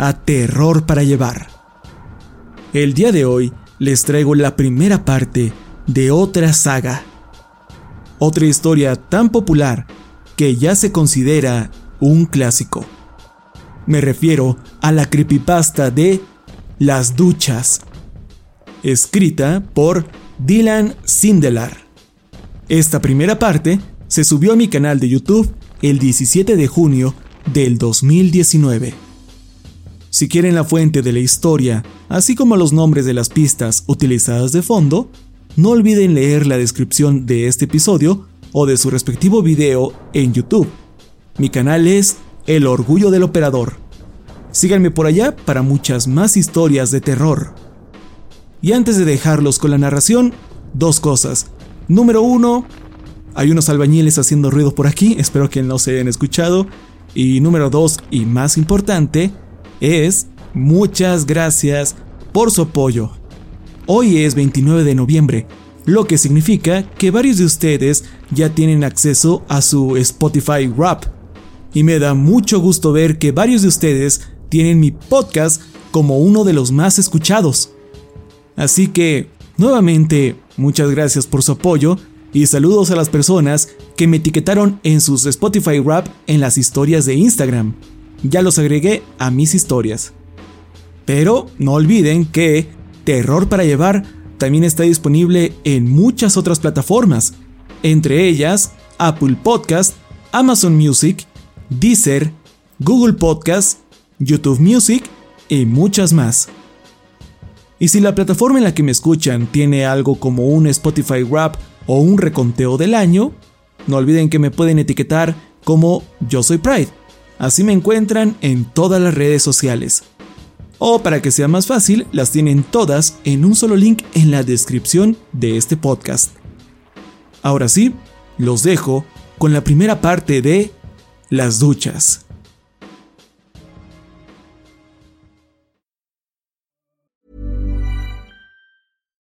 a Terror para Llevar. El día de hoy les traigo la primera parte de otra saga. Otra historia tan popular que ya se considera un clásico. Me refiero a la creepypasta de Las Duchas, escrita por Dylan Sindelar. Esta primera parte se subió a mi canal de YouTube el 17 de junio del 2019. Si quieren la fuente de la historia, así como los nombres de las pistas utilizadas de fondo, no olviden leer la descripción de este episodio o de su respectivo video en YouTube. Mi canal es El Orgullo del Operador. Síganme por allá para muchas más historias de terror. Y antes de dejarlos con la narración, dos cosas. Número uno, hay unos albañiles haciendo ruido por aquí, espero que no se hayan escuchado. Y número dos, y más importante, es muchas gracias por su apoyo. Hoy es 29 de noviembre, lo que significa que varios de ustedes ya tienen acceso a su Spotify Rap. Y me da mucho gusto ver que varios de ustedes tienen mi podcast como uno de los más escuchados. Así que, nuevamente, muchas gracias por su apoyo y saludos a las personas que me etiquetaron en sus Spotify Rap en las historias de Instagram ya los agregué a mis historias. Pero no olviden que Terror para Llevar también está disponible en muchas otras plataformas, entre ellas Apple Podcast, Amazon Music, Deezer, Google Podcast, YouTube Music y muchas más. Y si la plataforma en la que me escuchan tiene algo como un Spotify Rap o un reconteo del año, no olviden que me pueden etiquetar como Yo Soy Pride Así me encuentran en todas las redes sociales. O para que sea más fácil, las tienen todas en un solo link en la descripción de este podcast. Ahora sí, los dejo con la primera parte de Las duchas.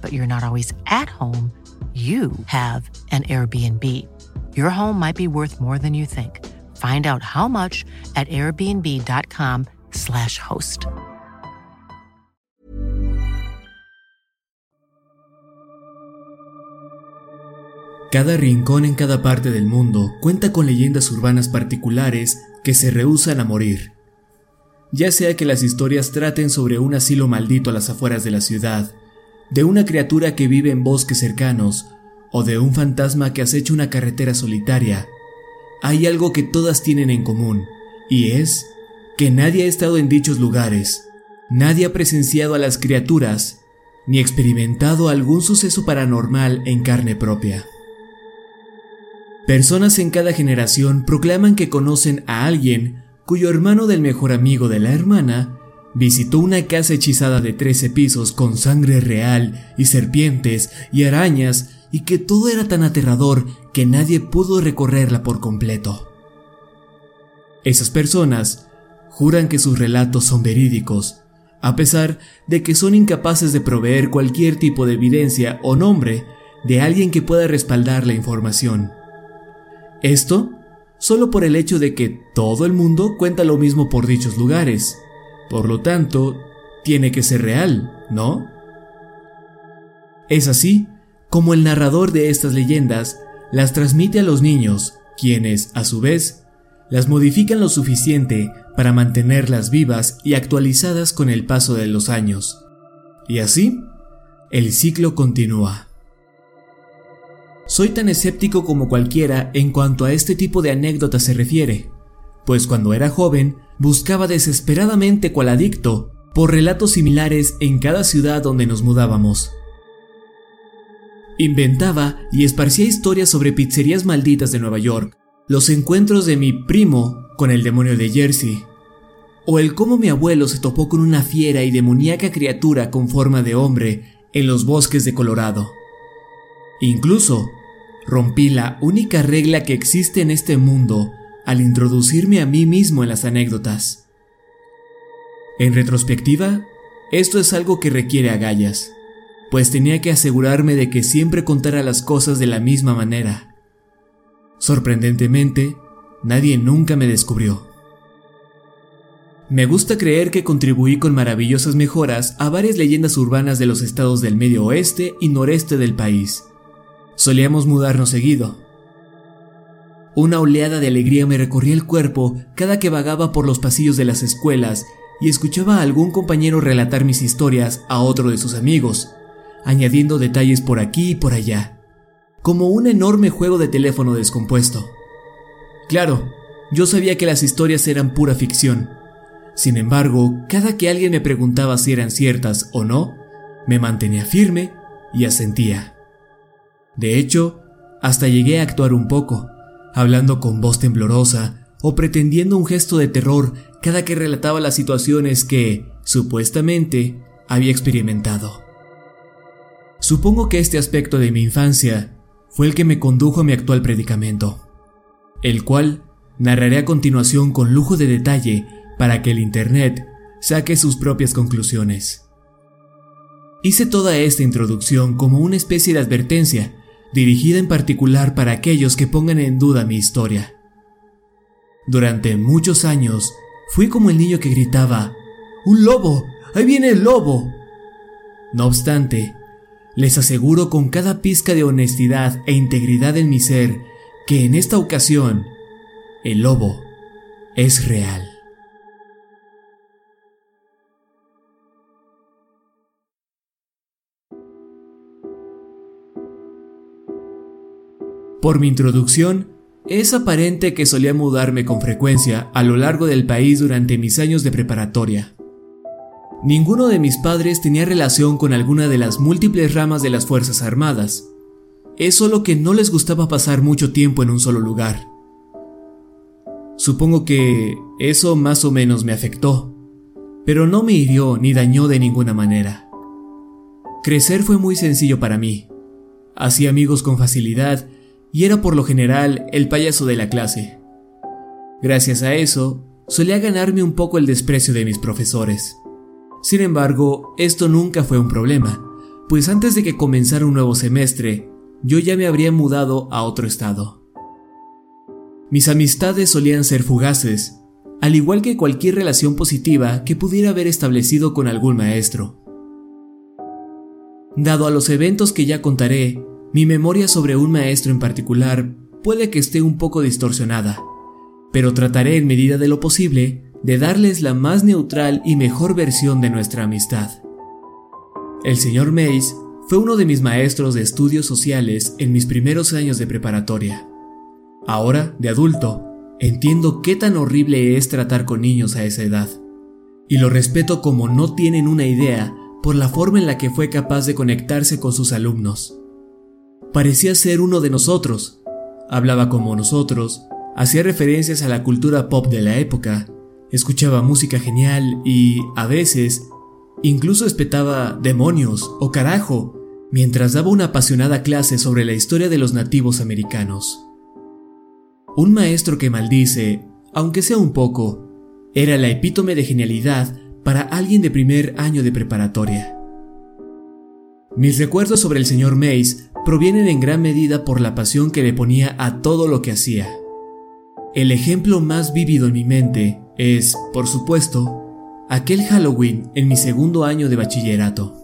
but you're not always at home, you have an Airbnb. Your home might be worth more than you think. Find out how much at airbnb.com/slash host. Cada rincón en cada parte del mundo cuenta con leyendas urbanas particulares que se rehusan a morir. Ya sea que las historias traten sobre un asilo maldito a las afueras de la ciudad, de una criatura que vive en bosques cercanos o de un fantasma que acecha una carretera solitaria, hay algo que todas tienen en común, y es que nadie ha estado en dichos lugares, nadie ha presenciado a las criaturas, ni experimentado algún suceso paranormal en carne propia. Personas en cada generación proclaman que conocen a alguien cuyo hermano del mejor amigo de la hermana visitó una casa hechizada de 13 pisos con sangre real y serpientes y arañas y que todo era tan aterrador que nadie pudo recorrerla por completo. Esas personas juran que sus relatos son verídicos, a pesar de que son incapaces de proveer cualquier tipo de evidencia o nombre de alguien que pueda respaldar la información. Esto solo por el hecho de que todo el mundo cuenta lo mismo por dichos lugares. Por lo tanto, tiene que ser real, ¿no? Es así como el narrador de estas leyendas las transmite a los niños, quienes, a su vez, las modifican lo suficiente para mantenerlas vivas y actualizadas con el paso de los años. Y así, el ciclo continúa. Soy tan escéptico como cualquiera en cuanto a este tipo de anécdotas se refiere, pues cuando era joven buscaba desesperadamente cual adicto por relatos similares en cada ciudad donde nos mudábamos. Inventaba y esparcía historias sobre pizzerías malditas de Nueva York, los encuentros de mi primo con el demonio de Jersey, o el cómo mi abuelo se topó con una fiera y demoníaca criatura con forma de hombre en los bosques de Colorado. Incluso, rompí la única regla que existe en este mundo al introducirme a mí mismo en las anécdotas. En retrospectiva, esto es algo que requiere agallas pues tenía que asegurarme de que siempre contara las cosas de la misma manera. Sorprendentemente, nadie nunca me descubrió. Me gusta creer que contribuí con maravillosas mejoras a varias leyendas urbanas de los estados del medio oeste y noreste del país. Solíamos mudarnos seguido. Una oleada de alegría me recorría el cuerpo cada que vagaba por los pasillos de las escuelas y escuchaba a algún compañero relatar mis historias a otro de sus amigos, añadiendo detalles por aquí y por allá, como un enorme juego de teléfono descompuesto. Claro, yo sabía que las historias eran pura ficción. Sin embargo, cada que alguien me preguntaba si eran ciertas o no, me mantenía firme y asentía. De hecho, hasta llegué a actuar un poco, hablando con voz temblorosa o pretendiendo un gesto de terror cada que relataba las situaciones que, supuestamente, había experimentado. Supongo que este aspecto de mi infancia fue el que me condujo a mi actual predicamento, el cual narraré a continuación con lujo de detalle para que el Internet saque sus propias conclusiones. Hice toda esta introducción como una especie de advertencia, dirigida en particular para aquellos que pongan en duda mi historia. Durante muchos años fui como el niño que gritaba, ¡Un lobo! ¡Ahí viene el lobo! No obstante, les aseguro con cada pizca de honestidad e integridad en mi ser que en esta ocasión el lobo es real. Por mi introducción, es aparente que solía mudarme con frecuencia a lo largo del país durante mis años de preparatoria. Ninguno de mis padres tenía relación con alguna de las múltiples ramas de las Fuerzas Armadas. es solo que no les gustaba pasar mucho tiempo en un solo lugar. Supongo que eso más o menos me afectó, pero no me hirió ni dañó de ninguna manera. Crecer fue muy sencillo para mí. Hacía amigos con facilidad y era por lo general el payaso de la clase. Gracias a eso, solía ganarme un poco el desprecio de mis profesores. Sin embargo, esto nunca fue un problema, pues antes de que comenzara un nuevo semestre, yo ya me habría mudado a otro estado. Mis amistades solían ser fugaces, al igual que cualquier relación positiva que pudiera haber establecido con algún maestro. Dado a los eventos que ya contaré, mi memoria sobre un maestro en particular puede que esté un poco distorsionada, pero trataré en medida de lo posible de darles la más neutral y mejor versión de nuestra amistad. El señor Mays fue uno de mis maestros de estudios sociales en mis primeros años de preparatoria. Ahora, de adulto, entiendo qué tan horrible es tratar con niños a esa edad. Y lo respeto como no tienen una idea por la forma en la que fue capaz de conectarse con sus alumnos. Parecía ser uno de nosotros, hablaba como nosotros, hacía referencias a la cultura pop de la época, escuchaba música genial y, a veces, incluso espetaba demonios o carajo mientras daba una apasionada clase sobre la historia de los nativos americanos. Un maestro que maldice, aunque sea un poco, era la epítome de genialidad para alguien de primer año de preparatoria. Mis recuerdos sobre el señor Mays provienen en gran medida por la pasión que le ponía a todo lo que hacía. El ejemplo más vívido en mi mente es, por supuesto, aquel Halloween en mi segundo año de bachillerato.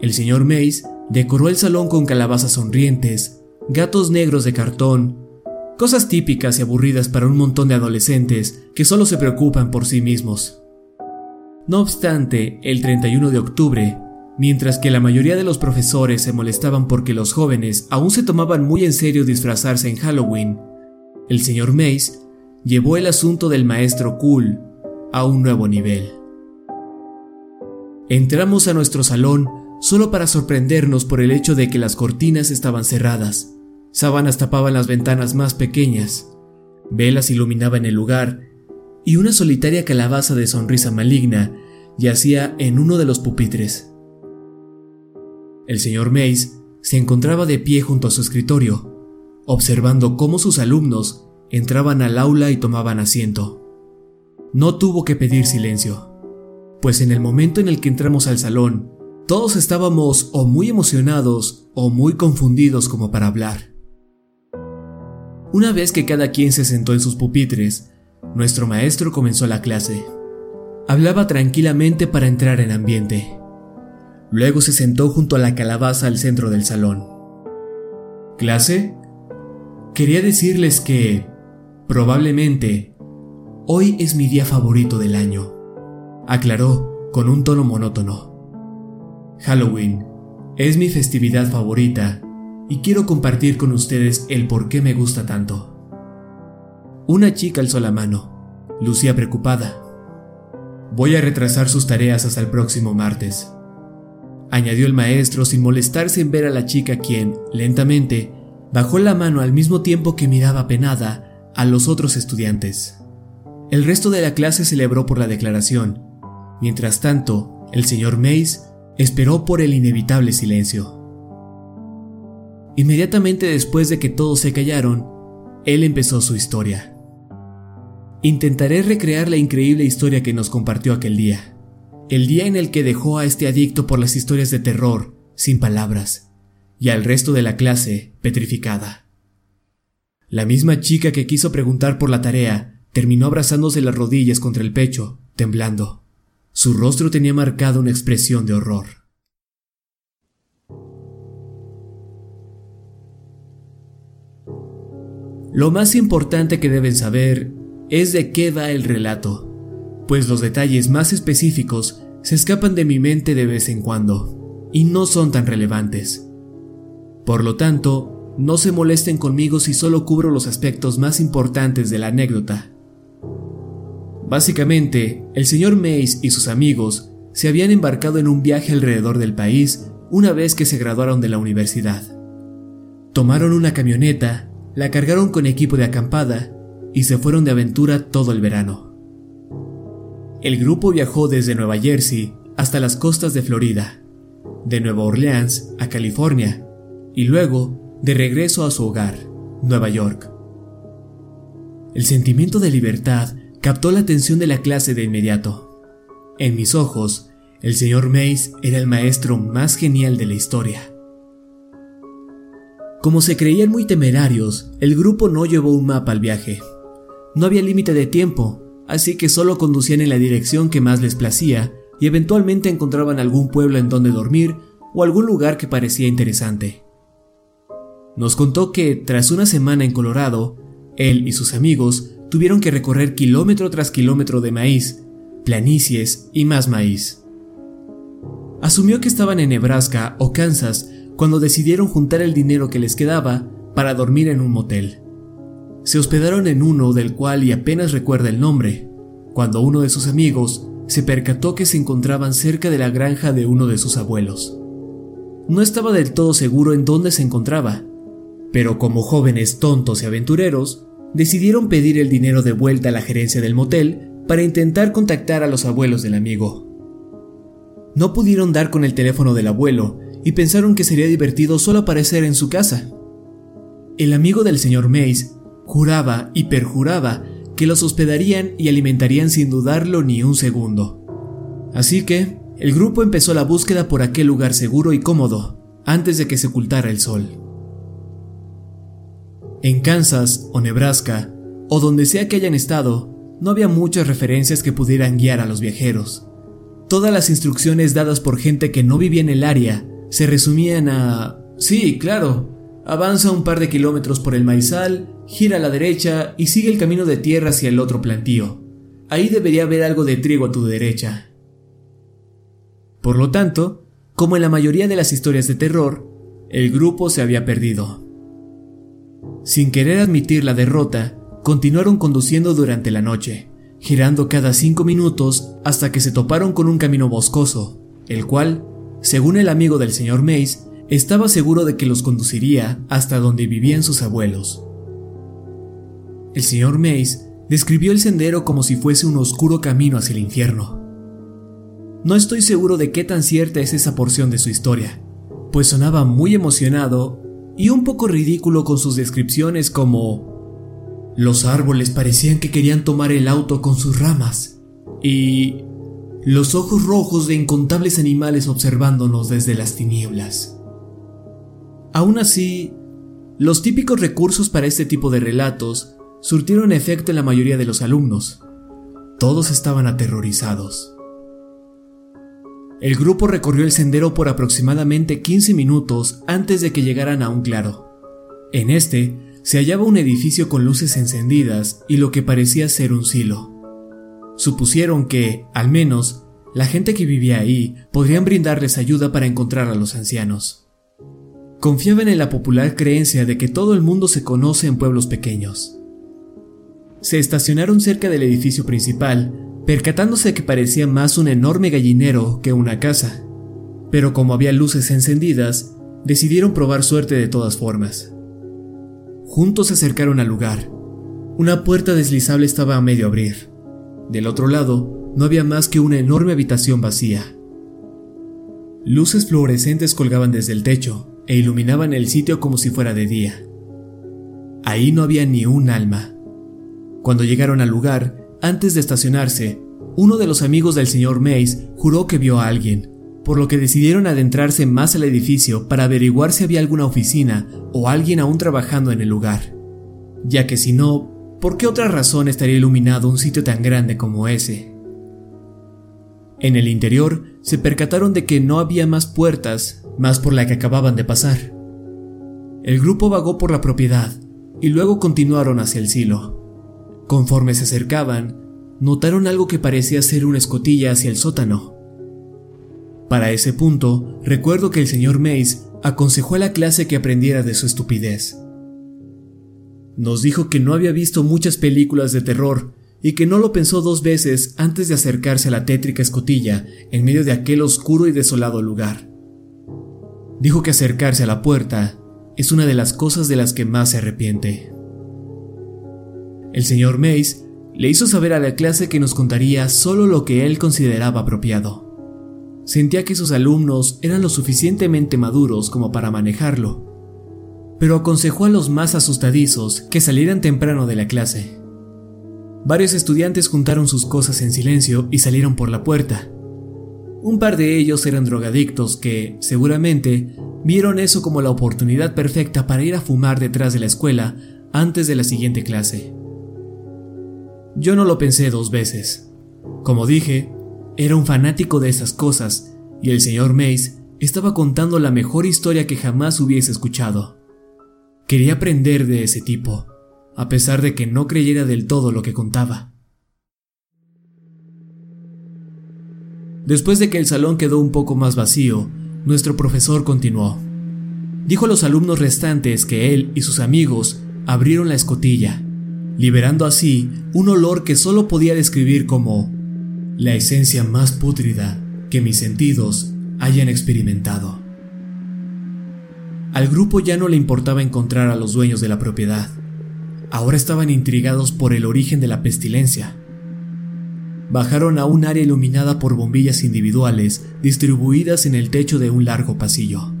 El señor Mays decoró el salón con calabazas sonrientes, gatos negros de cartón, cosas típicas y aburridas para un montón de adolescentes que solo se preocupan por sí mismos. No obstante, el 31 de octubre, mientras que la mayoría de los profesores se molestaban porque los jóvenes aún se tomaban muy en serio disfrazarse en Halloween, el señor Mays llevó el asunto del maestro Cool a un nuevo nivel. Entramos a nuestro salón solo para sorprendernos por el hecho de que las cortinas estaban cerradas, sábanas tapaban las ventanas más pequeñas, velas iluminaban el lugar y una solitaria calabaza de sonrisa maligna yacía en uno de los pupitres. El señor Mays se encontraba de pie junto a su escritorio, observando cómo sus alumnos entraban al aula y tomaban asiento. No tuvo que pedir silencio, pues en el momento en el que entramos al salón, todos estábamos o muy emocionados o muy confundidos como para hablar. Una vez que cada quien se sentó en sus pupitres, nuestro maestro comenzó la clase. Hablaba tranquilamente para entrar en ambiente. Luego se sentó junto a la calabaza al centro del salón. ¿Clase? Quería decirles que, probablemente, hoy es mi día favorito del año, aclaró con un tono monótono. Halloween es mi festividad favorita y quiero compartir con ustedes el por qué me gusta tanto. Una chica alzó la mano. Lucía preocupada. Voy a retrasar sus tareas hasta el próximo martes. Añadió el maestro sin molestarse en ver a la chica quien, lentamente, bajó la mano al mismo tiempo que miraba penada a los otros estudiantes. El resto de la clase celebró por la declaración. Mientras tanto, el señor Mays esperó por el inevitable silencio. Inmediatamente después de que todos se callaron, él empezó su historia. Intentaré recrear la increíble historia que nos compartió aquel día. El día en el que dejó a este adicto por las historias de terror, sin palabras, y al resto de la clase petrificada. La misma chica que quiso preguntar por la tarea terminó abrazándose las rodillas contra el pecho, temblando. Su rostro tenía marcada una expresión de horror. Lo más importante que deben saber es de qué va el relato, pues los detalles más específicos se escapan de mi mente de vez en cuando, y no son tan relevantes. Por lo tanto, no se molesten conmigo si solo cubro los aspectos más importantes de la anécdota. Básicamente, el señor Mays y sus amigos se habían embarcado en un viaje alrededor del país una vez que se graduaron de la universidad. Tomaron una camioneta, la cargaron con equipo de acampada y se fueron de aventura todo el verano. El grupo viajó desde Nueva Jersey hasta las costas de Florida, de Nueva Orleans a California y luego de regreso a su hogar, Nueva York. El sentimiento de libertad captó la atención de la clase de inmediato. En mis ojos, el señor Mays era el maestro más genial de la historia. Como se creían muy temerarios, el grupo no llevó un mapa al viaje. No había límite de tiempo, así que solo conducían en la dirección que más les placía y eventualmente encontraban algún pueblo en donde dormir o algún lugar que parecía interesante. Nos contó que, tras una semana en Colorado, él y sus amigos tuvieron que recorrer kilómetro tras kilómetro de maíz, planicies y más maíz. Asumió que estaban en Nebraska o Kansas cuando decidieron juntar el dinero que les quedaba para dormir en un motel. Se hospedaron en uno del cual y apenas recuerda el nombre, cuando uno de sus amigos se percató que se encontraban cerca de la granja de uno de sus abuelos. No estaba del todo seguro en dónde se encontraba, pero como jóvenes tontos y aventureros, decidieron pedir el dinero de vuelta a la gerencia del motel para intentar contactar a los abuelos del amigo. No pudieron dar con el teléfono del abuelo y pensaron que sería divertido solo aparecer en su casa. El amigo del señor Mays juraba y perjuraba que los hospedarían y alimentarían sin dudarlo ni un segundo. Así que, el grupo empezó la búsqueda por aquel lugar seguro y cómodo, antes de que se ocultara el sol. En Kansas o Nebraska, o donde sea que hayan estado, no había muchas referencias que pudieran guiar a los viajeros. Todas las instrucciones dadas por gente que no vivía en el área se resumían a... Sí, claro, avanza un par de kilómetros por el maizal, gira a la derecha y sigue el camino de tierra hacia el otro plantío. Ahí debería haber algo de trigo a tu derecha. Por lo tanto, como en la mayoría de las historias de terror, el grupo se había perdido. Sin querer admitir la derrota, continuaron conduciendo durante la noche, girando cada cinco minutos hasta que se toparon con un camino boscoso, el cual, según el amigo del señor Mace, estaba seguro de que los conduciría hasta donde vivían sus abuelos. El señor Mace describió el sendero como si fuese un oscuro camino hacia el infierno. No estoy seguro de qué tan cierta es esa porción de su historia, pues sonaba muy emocionado y un poco ridículo con sus descripciones como los árboles parecían que querían tomar el auto con sus ramas y los ojos rojos de incontables animales observándonos desde las tinieblas. Aún así, los típicos recursos para este tipo de relatos surtieron efecto en la mayoría de los alumnos. Todos estaban aterrorizados. El grupo recorrió el sendero por aproximadamente 15 minutos antes de que llegaran a un claro. En este se hallaba un edificio con luces encendidas y lo que parecía ser un silo. Supusieron que, al menos, la gente que vivía ahí podrían brindarles ayuda para encontrar a los ancianos. Confiaban en la popular creencia de que todo el mundo se conoce en pueblos pequeños se estacionaron cerca del edificio principal, percatándose que parecía más un enorme gallinero que una casa. Pero como había luces encendidas, decidieron probar suerte de todas formas. Juntos se acercaron al lugar. Una puerta deslizable estaba a medio abrir. Del otro lado, no había más que una enorme habitación vacía. Luces fluorescentes colgaban desde el techo e iluminaban el sitio como si fuera de día. Ahí no había ni un alma. Cuando llegaron al lugar, antes de estacionarse, uno de los amigos del señor Mays juró que vio a alguien, por lo que decidieron adentrarse más al edificio para averiguar si había alguna oficina o alguien aún trabajando en el lugar. Ya que si no, ¿por qué otra razón estaría iluminado un sitio tan grande como ese? En el interior se percataron de que no había más puertas, más por la que acababan de pasar. El grupo vagó por la propiedad y luego continuaron hacia el silo. Conforme se acercaban, notaron algo que parecía ser una escotilla hacia el sótano. Para ese punto, recuerdo que el señor Mays aconsejó a la clase que aprendiera de su estupidez. Nos dijo que no había visto muchas películas de terror y que no lo pensó dos veces antes de acercarse a la tétrica escotilla en medio de aquel oscuro y desolado lugar. Dijo que acercarse a la puerta es una de las cosas de las que más se arrepiente. El señor Mace le hizo saber a la clase que nos contaría solo lo que él consideraba apropiado. Sentía que sus alumnos eran lo suficientemente maduros como para manejarlo, pero aconsejó a los más asustadizos que salieran temprano de la clase. Varios estudiantes juntaron sus cosas en silencio y salieron por la puerta. Un par de ellos eran drogadictos que, seguramente, vieron eso como la oportunidad perfecta para ir a fumar detrás de la escuela antes de la siguiente clase. Yo no lo pensé dos veces. Como dije, era un fanático de esas cosas y el señor Mace estaba contando la mejor historia que jamás hubiese escuchado. Quería aprender de ese tipo a pesar de que no creyera del todo lo que contaba. Después de que el salón quedó un poco más vacío, nuestro profesor continuó. Dijo a los alumnos restantes que él y sus amigos abrieron la escotilla, liberando así un olor que solo podía describir como la esencia más pútrida que mis sentidos hayan experimentado. Al grupo ya no le importaba encontrar a los dueños de la propiedad ahora estaban intrigados por el origen de la pestilencia. Bajaron a un área iluminada por bombillas individuales distribuidas en el techo de un largo pasillo.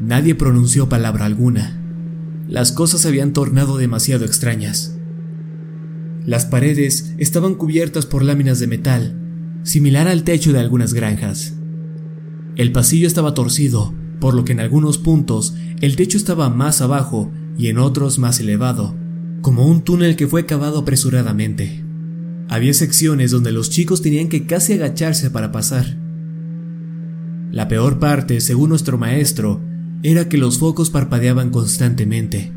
Nadie pronunció palabra alguna. Las cosas se habían tornado demasiado extrañas. Las paredes estaban cubiertas por láminas de metal, similar al techo de algunas granjas. El pasillo estaba torcido, por lo que en algunos puntos el techo estaba más abajo y en otros más elevado, como un túnel que fue cavado apresuradamente. Había secciones donde los chicos tenían que casi agacharse para pasar. La peor parte, según nuestro maestro, era que los focos parpadeaban constantemente,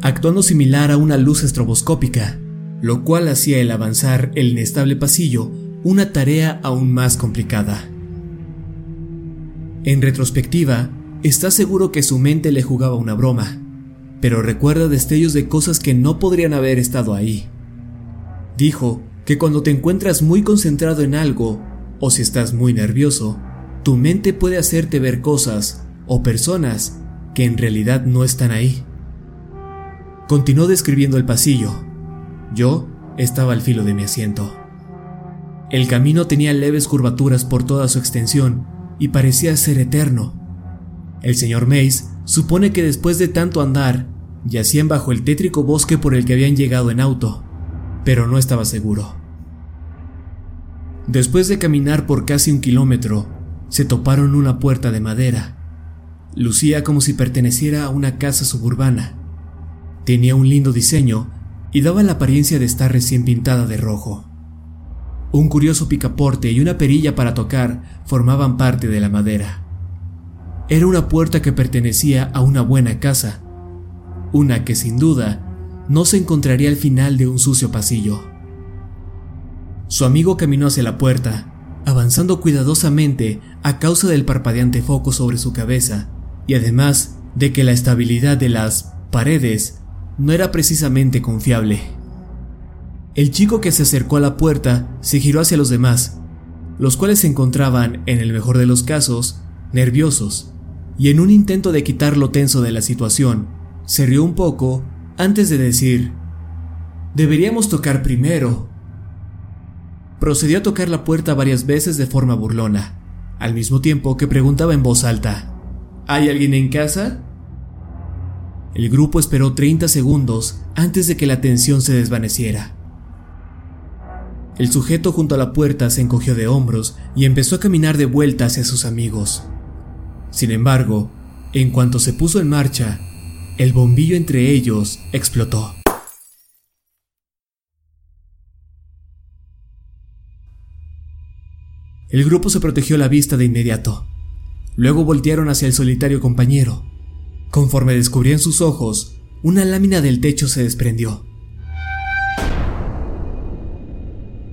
actuando similar a una luz estroboscópica, lo cual hacía el avanzar el inestable pasillo una tarea aún más complicada. En retrospectiva, está seguro que su mente le jugaba una broma, pero recuerda destellos de cosas que no podrían haber estado ahí. Dijo que cuando te encuentras muy concentrado en algo, o si estás muy nervioso, tu mente puede hacerte ver cosas o personas que en realidad no están ahí. Continuó describiendo el pasillo. Yo estaba al filo de mi asiento. El camino tenía leves curvaturas por toda su extensión y parecía ser eterno. El señor Mace supone que después de tanto andar, Yacían bajo el tétrico bosque por el que habían llegado en auto, pero no estaba seguro. Después de caminar por casi un kilómetro, se toparon una puerta de madera. Lucía como si perteneciera a una casa suburbana. Tenía un lindo diseño y daba la apariencia de estar recién pintada de rojo. Un curioso picaporte y una perilla para tocar formaban parte de la madera. Era una puerta que pertenecía a una buena casa, una que sin duda no se encontraría al final de un sucio pasillo. Su amigo caminó hacia la puerta, avanzando cuidadosamente a causa del parpadeante foco sobre su cabeza, y además de que la estabilidad de las paredes no era precisamente confiable. El chico que se acercó a la puerta se giró hacia los demás, los cuales se encontraban, en el mejor de los casos, nerviosos, y en un intento de quitar lo tenso de la situación, se rió un poco antes de decir, deberíamos tocar primero. Procedió a tocar la puerta varias veces de forma burlona, al mismo tiempo que preguntaba en voz alta, ¿Hay alguien en casa? El grupo esperó 30 segundos antes de que la tensión se desvaneciera. El sujeto junto a la puerta se encogió de hombros y empezó a caminar de vuelta hacia sus amigos. Sin embargo, en cuanto se puso en marcha, el bombillo entre ellos explotó. El grupo se protegió la vista de inmediato. Luego voltearon hacia el solitario compañero. Conforme descubrían sus ojos, una lámina del techo se desprendió.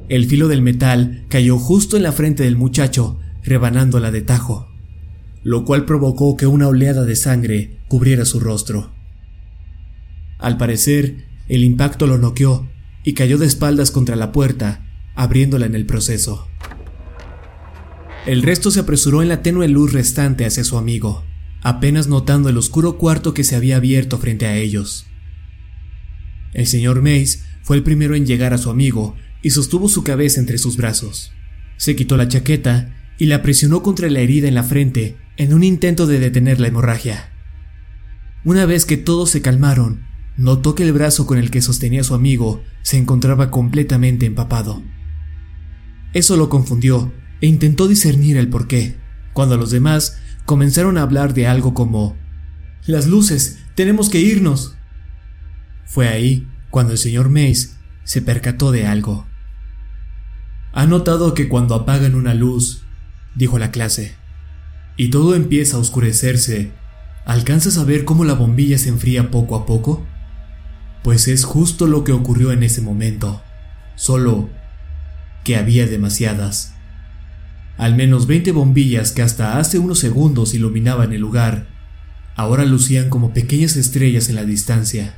El filo del metal cayó justo en la frente del muchacho, rebanándola de tajo, lo cual provocó que una oleada de sangre cubriera su rostro. Al parecer, el impacto lo noqueó y cayó de espaldas contra la puerta, abriéndola en el proceso. El resto se apresuró en la tenue luz restante hacia su amigo, apenas notando el oscuro cuarto que se había abierto frente a ellos. El señor Mace fue el primero en llegar a su amigo y sostuvo su cabeza entre sus brazos. Se quitó la chaqueta y la presionó contra la herida en la frente en un intento de detener la hemorragia. Una vez que todos se calmaron, notó que el brazo con el que sostenía a su amigo se encontraba completamente empapado. Eso lo confundió e intentó discernir el porqué, cuando los demás comenzaron a hablar de algo como Las luces, tenemos que irnos. Fue ahí cuando el señor Mace se percató de algo. Ha notado que cuando apagan una luz, dijo la clase, y todo empieza a oscurecerse, ¿alcanzas a ver cómo la bombilla se enfría poco a poco? Pues es justo lo que ocurrió en ese momento, solo que había demasiadas. Al menos 20 bombillas que hasta hace unos segundos iluminaban el lugar, ahora lucían como pequeñas estrellas en la distancia.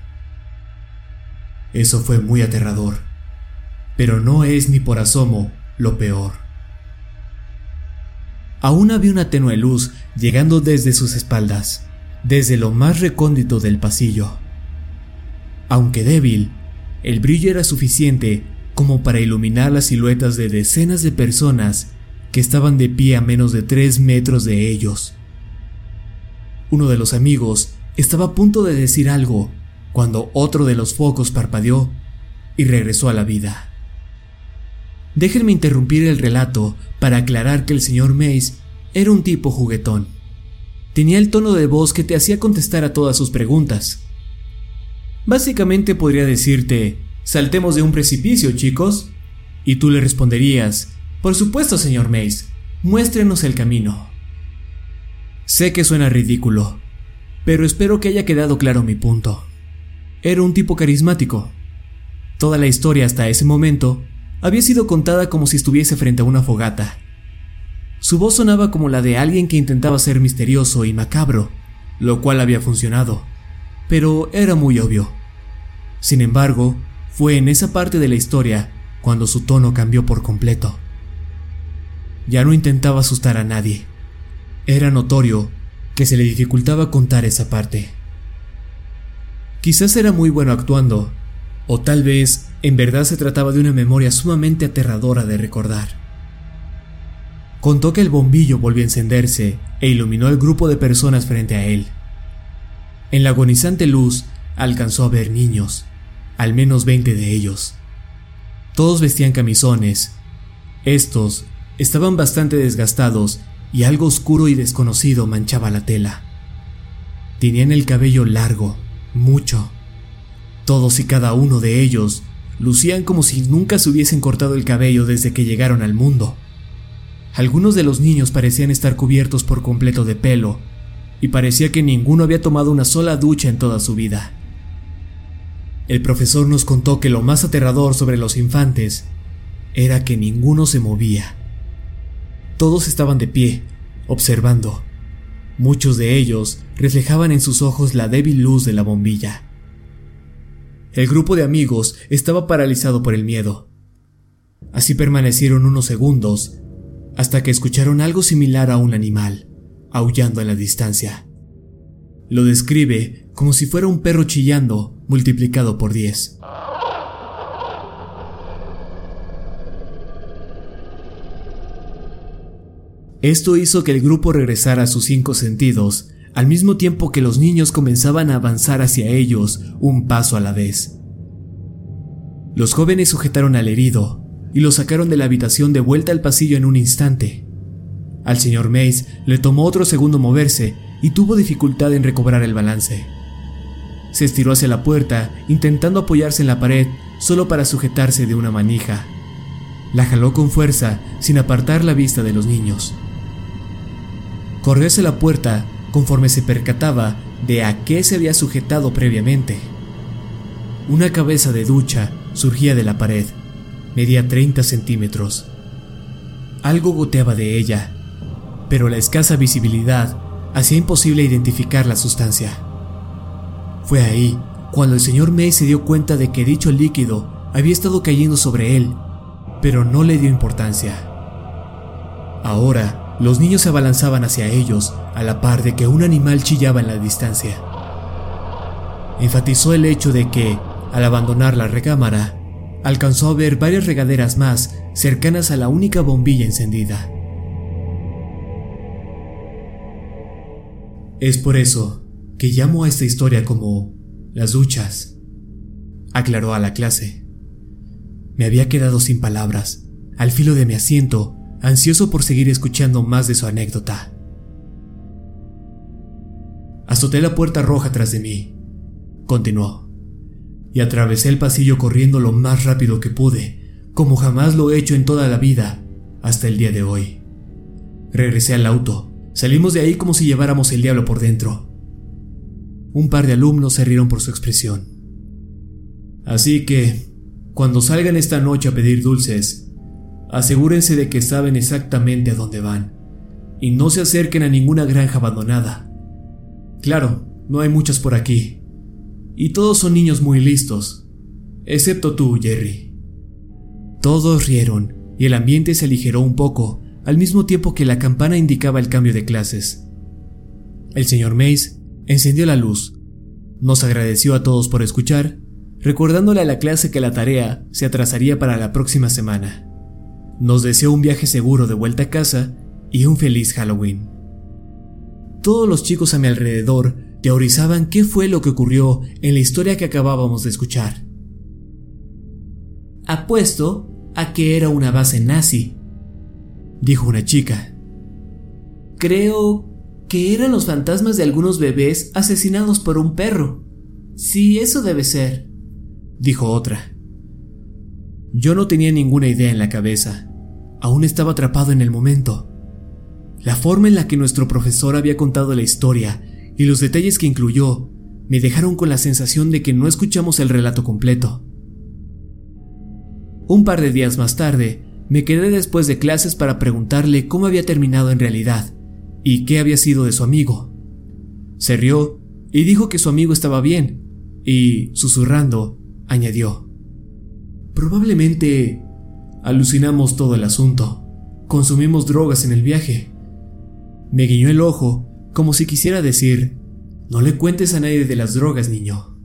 Eso fue muy aterrador, pero no es ni por asomo lo peor. Aún había una tenue luz llegando desde sus espaldas, desde lo más recóndito del pasillo. Aunque débil, el brillo era suficiente como para iluminar las siluetas de decenas de personas que estaban de pie a menos de tres metros de ellos. Uno de los amigos estaba a punto de decir algo cuando otro de los focos parpadeó y regresó a la vida. Déjenme interrumpir el relato para aclarar que el señor Mace era un tipo juguetón. Tenía el tono de voz que te hacía contestar a todas sus preguntas. Básicamente podría decirte, saltemos de un precipicio, chicos, y tú le responderías, por supuesto, señor Mace, muéstrenos el camino. Sé que suena ridículo, pero espero que haya quedado claro mi punto. Era un tipo carismático. Toda la historia hasta ese momento había sido contada como si estuviese frente a una fogata. Su voz sonaba como la de alguien que intentaba ser misterioso y macabro, lo cual había funcionado, pero era muy obvio. Sin embargo, fue en esa parte de la historia cuando su tono cambió por completo. Ya no intentaba asustar a nadie. Era notorio que se le dificultaba contar esa parte. Quizás era muy bueno actuando, o tal vez en verdad se trataba de una memoria sumamente aterradora de recordar. Contó que el bombillo volvió a encenderse e iluminó al grupo de personas frente a él. En la agonizante luz alcanzó a ver niños, al menos 20 de ellos. Todos vestían camisones. Estos estaban bastante desgastados y algo oscuro y desconocido manchaba la tela. Tenían el cabello largo, mucho. Todos y cada uno de ellos lucían como si nunca se hubiesen cortado el cabello desde que llegaron al mundo. Algunos de los niños parecían estar cubiertos por completo de pelo, y parecía que ninguno había tomado una sola ducha en toda su vida. El profesor nos contó que lo más aterrador sobre los infantes era que ninguno se movía. Todos estaban de pie, observando. Muchos de ellos reflejaban en sus ojos la débil luz de la bombilla. El grupo de amigos estaba paralizado por el miedo. Así permanecieron unos segundos hasta que escucharon algo similar a un animal, aullando en la distancia. Lo describe como si fuera un perro chillando multiplicado por diez. Esto hizo que el grupo regresara a sus cinco sentidos, al mismo tiempo que los niños comenzaban a avanzar hacia ellos un paso a la vez. Los jóvenes sujetaron al herido y lo sacaron de la habitación de vuelta al pasillo en un instante. Al señor Mace le tomó otro segundo moverse y tuvo dificultad en recobrar el balance. Se estiró hacia la puerta, intentando apoyarse en la pared solo para sujetarse de una manija. La jaló con fuerza, sin apartar la vista de los niños. Corrió la puerta conforme se percataba de a qué se había sujetado previamente. Una cabeza de ducha surgía de la pared, medía 30 centímetros. Algo goteaba de ella, pero la escasa visibilidad hacía imposible identificar la sustancia. Fue ahí cuando el señor May se dio cuenta de que dicho líquido había estado cayendo sobre él, pero no le dio importancia. Ahora Los niños se abalanzaban hacia ellos a la par de que un animal chillaba en la distancia. Enfatizó el hecho de que, al abandonar la recámara, alcanzó a ver varias regaderas más cercanas a la única bombilla encendida. Es por eso que llamo a esta historia como las duchas, aclaró a la clase. Me había quedado sin palabras, al filo de mi asiento, ansioso por seguir escuchando más de su anécdota. Azoté la puerta roja tras de mí, continuó, y atravesé el pasillo corriendo lo más rápido que pude, como jamás lo he hecho en toda la vida, hasta el día de hoy. Regresé al auto, Salimos de ahí como si lleváramos el diablo por dentro. Un par de alumnos se rieron por su expresión. Así que, cuando salgan esta noche a pedir dulces, asegúrense de que saben exactamente a dónde van y no se acerquen a ninguna granja abandonada. Claro, no hay muchas por aquí. Y todos son niños muy listos, excepto tú, Jerry. Todos rieron y el ambiente se aligeró un poco al mismo tiempo que la campana indicaba el cambio de clases. El señor Mace encendió la luz, nos agradeció a todos por escuchar, recordándole a la clase que la tarea se atrasaría para la próxima semana. Nos deseó un viaje seguro de vuelta a casa y un feliz Halloween. Todos los chicos a mi alrededor teorizaban qué fue lo que ocurrió en la historia que acabábamos de escuchar. Apuesto a que era una base nazi, dijo una chica. Creo que eran los fantasmas de algunos bebés asesinados por un perro. Sí, eso debe ser, dijo otra. Yo no tenía ninguna idea en la cabeza. Aún estaba atrapado en el momento. La forma en la que nuestro profesor había contado la historia y los detalles que incluyó me dejaron con la sensación de que no escuchamos el relato completo. Un par de días más tarde, me quedé después de clases para preguntarle cómo había terminado en realidad y qué había sido de su amigo. Se rió y dijo que su amigo estaba bien, y, susurrando, añadió, Probablemente alucinamos todo el asunto, consumimos drogas en el viaje. Me guiñó el ojo como si quisiera decir, no le cuentes a nadie de las drogas, niño.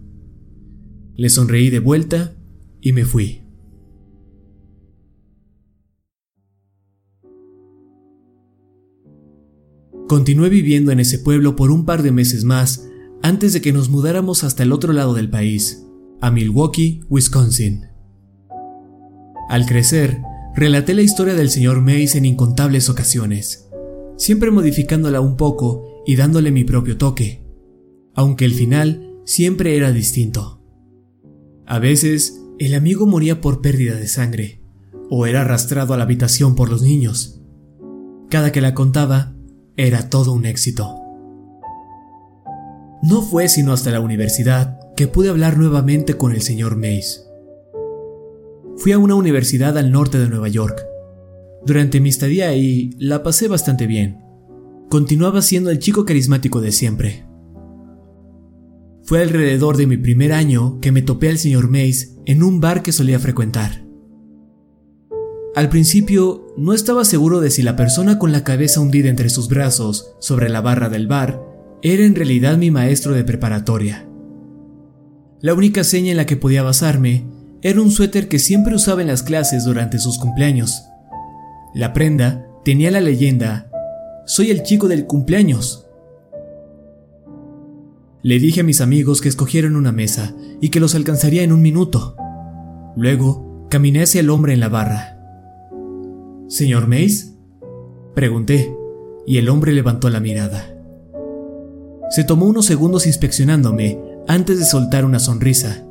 Le sonreí de vuelta y me fui. Continué viviendo en ese pueblo por un par de meses más antes de que nos mudáramos hasta el otro lado del país, a Milwaukee, Wisconsin. Al crecer, relaté la historia del señor Mace en incontables ocasiones, siempre modificándola un poco y dándole mi propio toque, aunque el final siempre era distinto. A veces, el amigo moría por pérdida de sangre, o era arrastrado a la habitación por los niños. Cada que la contaba, era todo un éxito. No fue sino hasta la universidad que pude hablar nuevamente con el señor Mace. Fui a una universidad al norte de Nueva York. Durante mi estadía ahí la pasé bastante bien. Continuaba siendo el chico carismático de siempre. Fue alrededor de mi primer año que me topé al señor Mace en un bar que solía frecuentar. Al principio no estaba seguro de si la persona con la cabeza hundida entre sus brazos sobre la barra del bar era en realidad mi maestro de preparatoria. La única seña en la que podía basarme era un suéter que siempre usaba en las clases durante sus cumpleaños. La prenda tenía la leyenda, soy el chico del cumpleaños. Le dije a mis amigos que escogieran una mesa y que los alcanzaría en un minuto. Luego, caminé hacia el hombre en la barra. ¿Señor Mace? Pregunté, y el hombre levantó la mirada. Se tomó unos segundos inspeccionándome antes de soltar una sonrisa.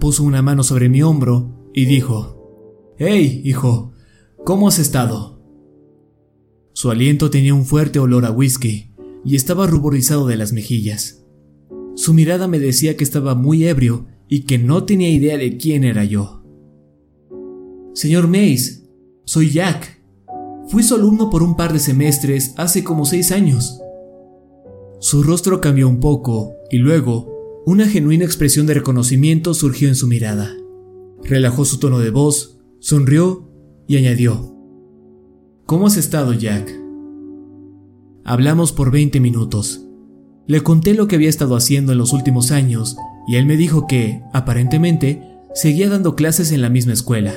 Puso una mano sobre mi hombro y dijo, Hey, hijo, ¿cómo has estado? Su aliento tenía un fuerte olor a whisky y estaba ruborizado de las mejillas. Su mirada me decía que estaba muy ebrio y que no tenía idea de quién era yo. Señor Mace, soy Jack. Fui su alumno por un par de semestres hace como seis años. Su rostro cambió un poco y luego una genuina expresión de reconocimiento surgió en su mirada. Relajó su tono de voz, sonrió y añadió, ¿Cómo has estado, Jack? Hablamos por 20 minutos. Le conté lo que había estado haciendo en los últimos años y él me dijo que, aparentemente, seguía dando clases en la misma escuela.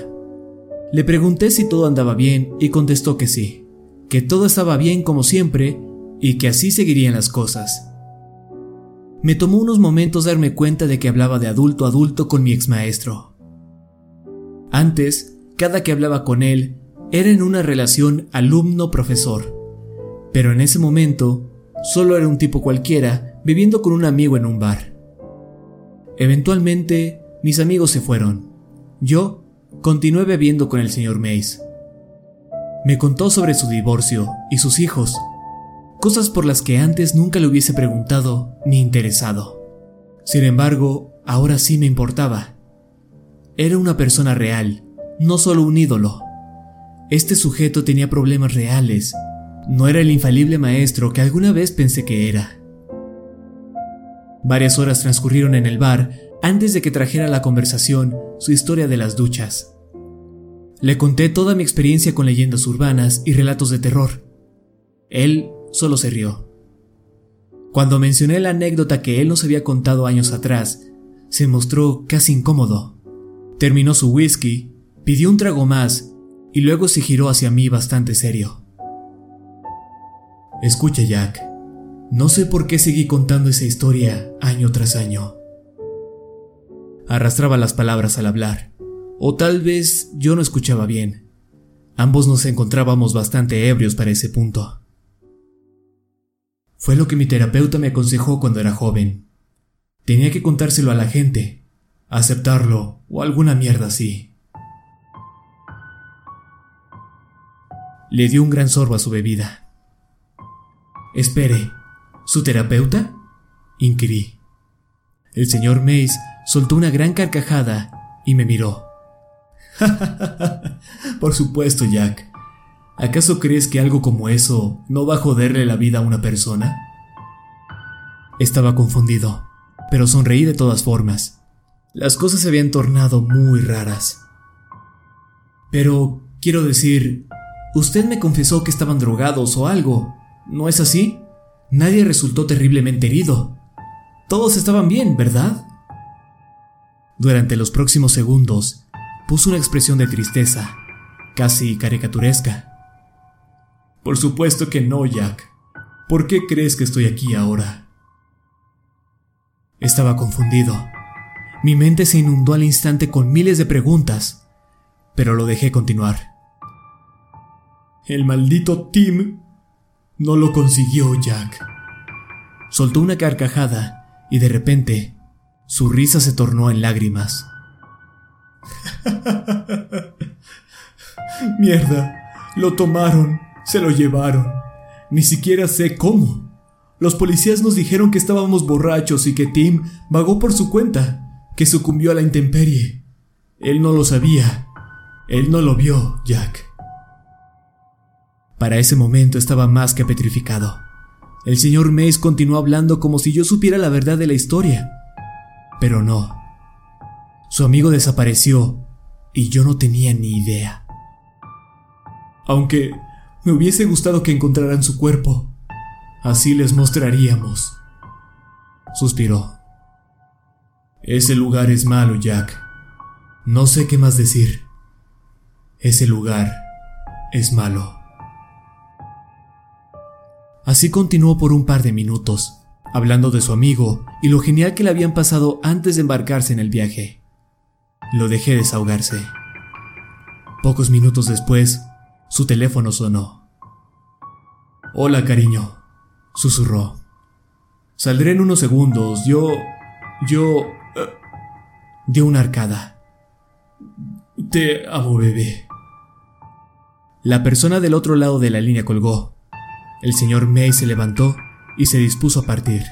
Le pregunté si todo andaba bien y contestó que sí, que todo estaba bien como siempre y que así seguirían las cosas. Me tomó unos momentos darme cuenta de que hablaba de adulto a adulto con mi exmaestro. Antes, cada que hablaba con él, era en una relación alumno-profesor. Pero en ese momento, solo era un tipo cualquiera viviendo con un amigo en un bar. Eventualmente, mis amigos se fueron. Yo continué bebiendo con el señor Mace. Me contó sobre su divorcio y sus hijos, cosas por las que antes nunca le hubiese preguntado ni interesado. Sin embargo, ahora sí me importaba. Era una persona real, no solo un ídolo. Este sujeto tenía problemas reales. No era el infalible maestro que alguna vez pensé que era. Varias horas transcurrieron en el bar antes de que trajera a la conversación su historia de las duchas. Le conté toda mi experiencia con leyendas urbanas y relatos de terror. Él solo se rió. Cuando mencioné la anécdota que él nos había contado años atrás, se mostró casi incómodo. Terminó su whisky, pidió un trago más y luego se giró hacia mí bastante serio. Escucha, Jack. No sé por qué seguí contando esa historia año tras año. Arrastraba las palabras al hablar, o tal vez yo no escuchaba bien. Ambos nos encontrábamos bastante ebrios para ese punto. Fue lo que mi terapeuta me aconsejó cuando era joven. Tenía que contárselo a la gente, aceptarlo o alguna mierda así. Le dio un gran sorbo a su bebida. Espere, ¿su terapeuta? inquirí. El señor Mace soltó una gran carcajada y me miró. Por supuesto, Jack. ¿Acaso crees que algo como eso no va a joderle la vida a una persona? Estaba confundido, pero sonreí de todas formas. Las cosas se habían tornado muy raras. Pero, quiero decir, usted me confesó que estaban drogados o algo, ¿no es así? Nadie resultó terriblemente herido. Todos estaban bien, ¿verdad? Durante los próximos segundos, puso una expresión de tristeza, casi caricaturesca. Por supuesto que no, Jack. ¿Por qué crees que estoy aquí ahora? Estaba confundido. Mi mente se inundó al instante con miles de preguntas, pero lo dejé continuar. El maldito Tim no lo consiguió, Jack. Soltó una carcajada y de repente su risa se tornó en lágrimas. Mierda, lo tomaron. Se lo llevaron. Ni siquiera sé cómo. Los policías nos dijeron que estábamos borrachos y que Tim vagó por su cuenta, que sucumbió a la intemperie. Él no lo sabía. Él no lo vio, Jack. Para ese momento estaba más que petrificado. El señor Mace continuó hablando como si yo supiera la verdad de la historia. Pero no. Su amigo desapareció y yo no tenía ni idea. Aunque me hubiese gustado que encontraran su cuerpo. Así les mostraríamos. Suspiró. Ese lugar es malo, Jack. No sé qué más decir. Ese lugar es malo. Así continuó por un par de minutos, hablando de su amigo y lo genial que le habían pasado antes de embarcarse en el viaje. Lo dejé desahogarse. Pocos minutos después, su teléfono sonó. Hola, cariño, susurró. Saldré en unos segundos. Yo... yo... Uh, dio una arcada. Te amo, bebé. La persona del otro lado de la línea colgó. El señor May se levantó y se dispuso a partir.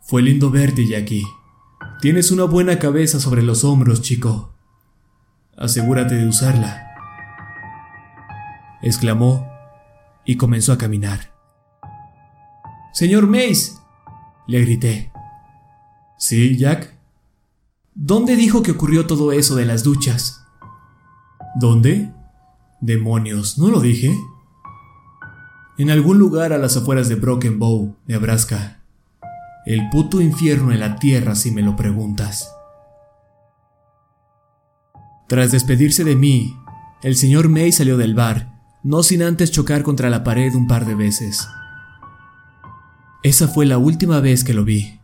Fue lindo verte, Jackie. Tienes una buena cabeza sobre los hombros, chico. Asegúrate de usarla exclamó y comenzó a caminar. Señor Mace, le grité. ¿Sí, Jack? ¿Dónde dijo que ocurrió todo eso de las duchas? ¿Dónde? Demonios, ¿no lo dije? en algún lugar a las afueras de Broken Bow, Nebraska. El puto infierno en la tierra si me lo preguntas. Tras despedirse de mí, el señor May salió del bar, no sin antes chocar contra la pared un par de veces. Esa fue la última vez que lo vi.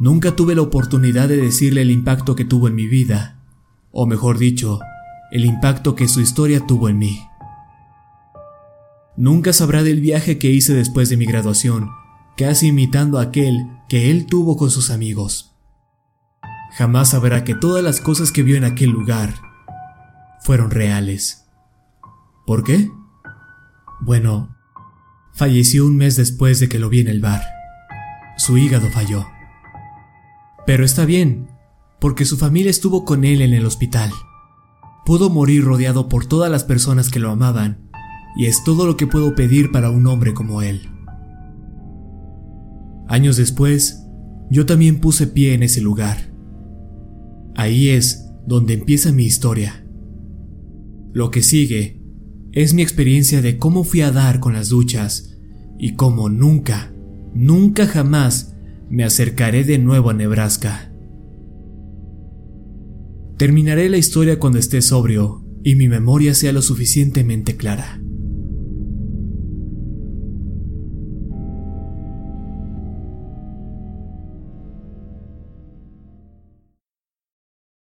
Nunca tuve la oportunidad de decirle el impacto que tuvo en mi vida, o mejor dicho, el impacto que su historia tuvo en mí. Nunca sabrá del viaje que hice después de mi graduación, casi imitando aquel que él tuvo con sus amigos. Jamás sabrá que todas las cosas que vio en aquel lugar fueron reales. ¿Por qué? Bueno, falleció un mes después de que lo vi en el bar. Su hígado falló. Pero está bien, porque su familia estuvo con él en el hospital. Pudo morir rodeado por todas las personas que lo amaban, y es todo lo que puedo pedir para un hombre como él. Años después, yo también puse pie en ese lugar. Ahí es donde empieza mi historia. Lo que sigue es mi experiencia de cómo fui a dar con las duchas y cómo nunca, nunca jamás me acercaré de nuevo a Nebraska. Terminaré la historia cuando esté sobrio y mi memoria sea lo suficientemente clara.